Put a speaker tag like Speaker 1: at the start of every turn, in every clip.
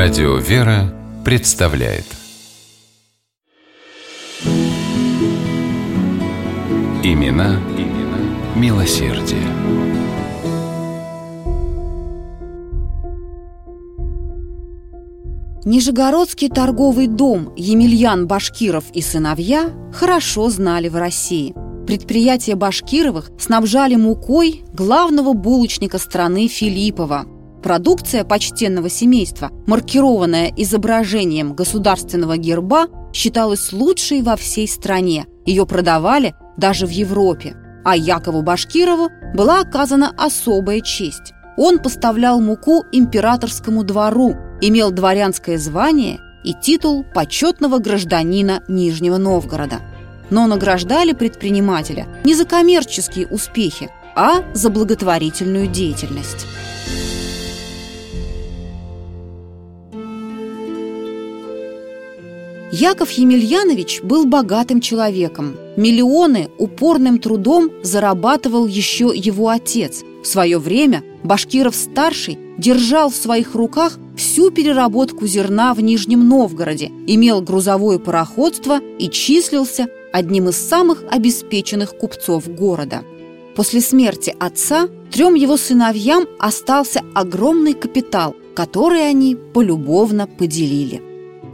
Speaker 1: Радио «Вера» представляет Имена, имена милосердие.
Speaker 2: Нижегородский торговый дом Емельян Башкиров и сыновья хорошо знали в России. Предприятия Башкировых снабжали мукой главного булочника страны Филиппова – Продукция почтенного семейства, маркированная изображением государственного герба, считалась лучшей во всей стране. Ее продавали даже в Европе. А Якову Башкирову была оказана особая честь. Он поставлял муку императорскому двору, имел дворянское звание и титул почетного гражданина Нижнего Новгорода. Но награждали предпринимателя не за коммерческие успехи, а за благотворительную деятельность. Яков Емельянович был богатым человеком. Миллионы упорным трудом зарабатывал еще его отец. В свое время Башкиров-старший держал в своих руках всю переработку зерна в Нижнем Новгороде, имел грузовое пароходство и числился одним из самых обеспеченных купцов города. После смерти отца трем его сыновьям остался огромный капитал, который они полюбовно поделили.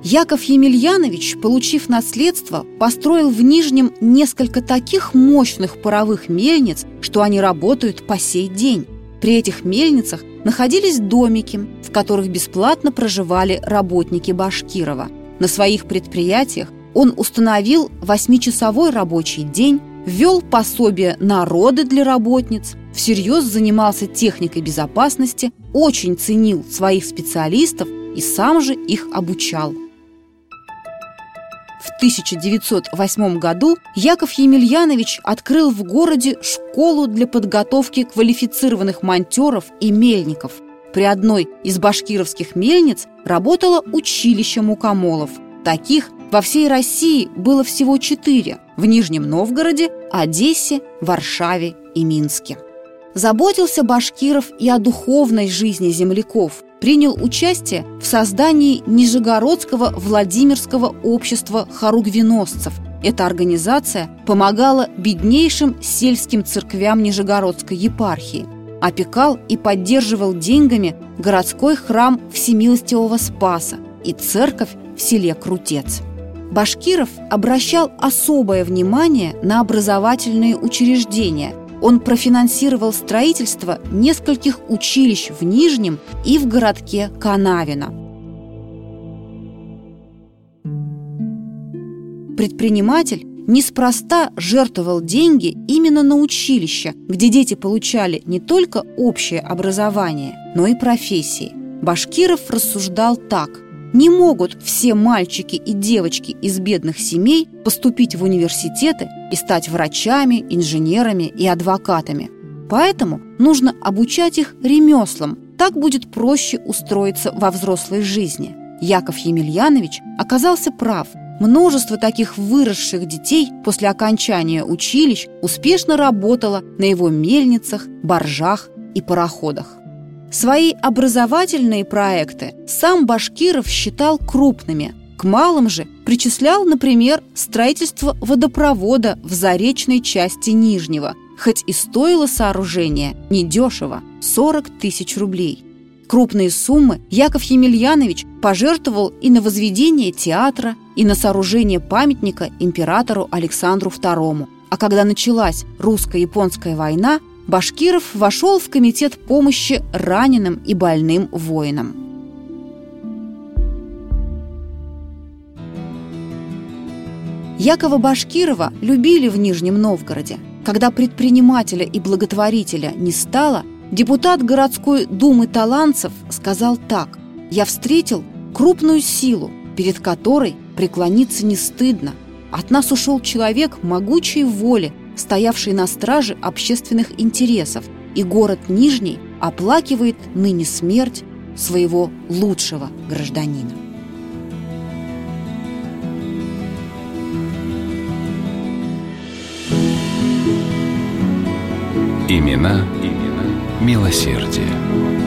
Speaker 2: Яков Емельянович, получив наследство, построил в Нижнем несколько таких мощных паровых мельниц, что они работают по сей день. При этих мельницах находились домики, в которых бесплатно проживали работники Башкирова. На своих предприятиях он установил восьмичасовой рабочий день, ввел пособие народы для работниц, всерьез занимался техникой безопасности, очень ценил своих специалистов и сам же их обучал – в 1908 году Яков Емельянович открыл в городе школу для подготовки квалифицированных монтеров и мельников. При одной из башкировских мельниц работало училище мукомолов. Таких во всей России было всего четыре – в Нижнем Новгороде, Одессе, Варшаве и Минске. Заботился Башкиров и о духовной жизни земляков – принял участие в создании Нижегородского Владимирского общества хоругвеносцев. Эта организация помогала беднейшим сельским церквям Нижегородской епархии, опекал и поддерживал деньгами городской храм Всемилостивого Спаса и церковь в селе Крутец. Башкиров обращал особое внимание на образовательные учреждения – он профинансировал строительство нескольких училищ в Нижнем и в городке Канавино. Предприниматель неспроста жертвовал деньги именно на училище, где дети получали не только общее образование, но и профессии. Башкиров рассуждал так. Не могут все мальчики и девочки из бедных семей поступить в университеты и стать врачами, инженерами и адвокатами. Поэтому нужно обучать их ремеслам, так будет проще устроиться во взрослой жизни. Яков Емельянович оказался прав. Множество таких выросших детей после окончания училищ успешно работало на его мельницах, боржах и пароходах. Свои образовательные проекты сам Башкиров считал крупными. К малым же причислял, например, строительство водопровода в заречной части Нижнего, хоть и стоило сооружение недешево – 40 тысяч рублей. Крупные суммы Яков Емельянович пожертвовал и на возведение театра, и на сооружение памятника императору Александру II. А когда началась русско-японская война – Башкиров вошел в комитет помощи раненым и больным воинам. Якова Башкирова любили в Нижнем Новгороде. Когда предпринимателя и благотворителя не стало, депутат городской думы талантцев сказал так «Я встретил крупную силу, перед которой преклониться не стыдно. От нас ушел человек могучей воли, стоявший на страже общественных интересов, и город Нижний оплакивает ныне смерть своего лучшего гражданина.
Speaker 1: Имена, имена милосердие.